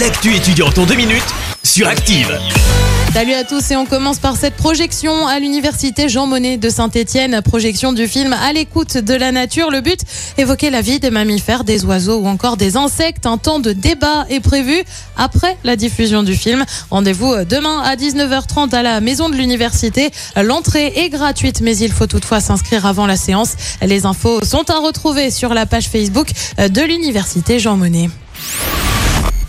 L'actu étudiante en deux minutes sur Active. Salut à tous et on commence par cette projection à l'université Jean Monnet de Saint-Étienne, projection du film À l'écoute de la nature. Le but, évoquer la vie des mammifères, des oiseaux ou encore des insectes. Un temps de débat est prévu après la diffusion du film. Rendez-vous demain à 19h30 à la maison de l'université. L'entrée est gratuite mais il faut toutefois s'inscrire avant la séance. Les infos sont à retrouver sur la page Facebook de l'université Jean Monnet.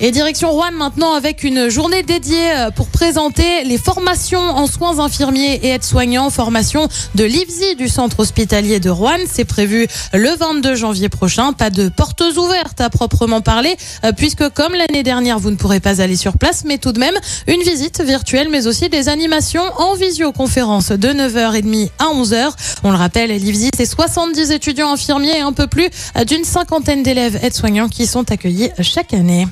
Et direction Rouen maintenant avec une journée dédiée euh, pour présenter les formations en soins infirmiers et aides-soignants, formation de l'IFSI du centre hospitalier de Rouen. C'est prévu le 22 janvier prochain. Pas de portes ouvertes à proprement parler, euh, puisque comme l'année dernière, vous ne pourrez pas aller sur place, mais tout de même une visite virtuelle, mais aussi des animations en visioconférence de 9h30 à 11h. On le rappelle, l'IFSI, c'est 70 étudiants infirmiers et un peu plus d'une cinquantaine d'élèves aides-soignants qui sont accueillis chaque année.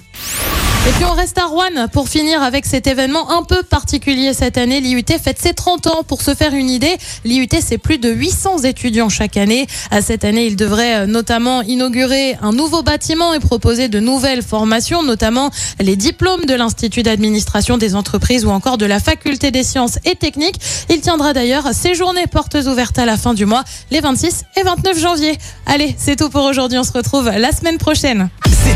Et puis on reste à Rouen pour finir avec cet événement un peu particulier cette année. L'IUT fête ses 30 ans. Pour se faire une idée, l'IUT c'est plus de 800 étudiants chaque année. À cette année, il devrait euh, notamment inaugurer un nouveau bâtiment et proposer de nouvelles formations, notamment les diplômes de l'Institut d'administration des entreprises ou encore de la faculté des sciences et techniques. Il tiendra d'ailleurs ses journées portes ouvertes à la fin du mois, les 26 et 29 janvier. Allez, c'est tout pour aujourd'hui. On se retrouve la semaine prochaine.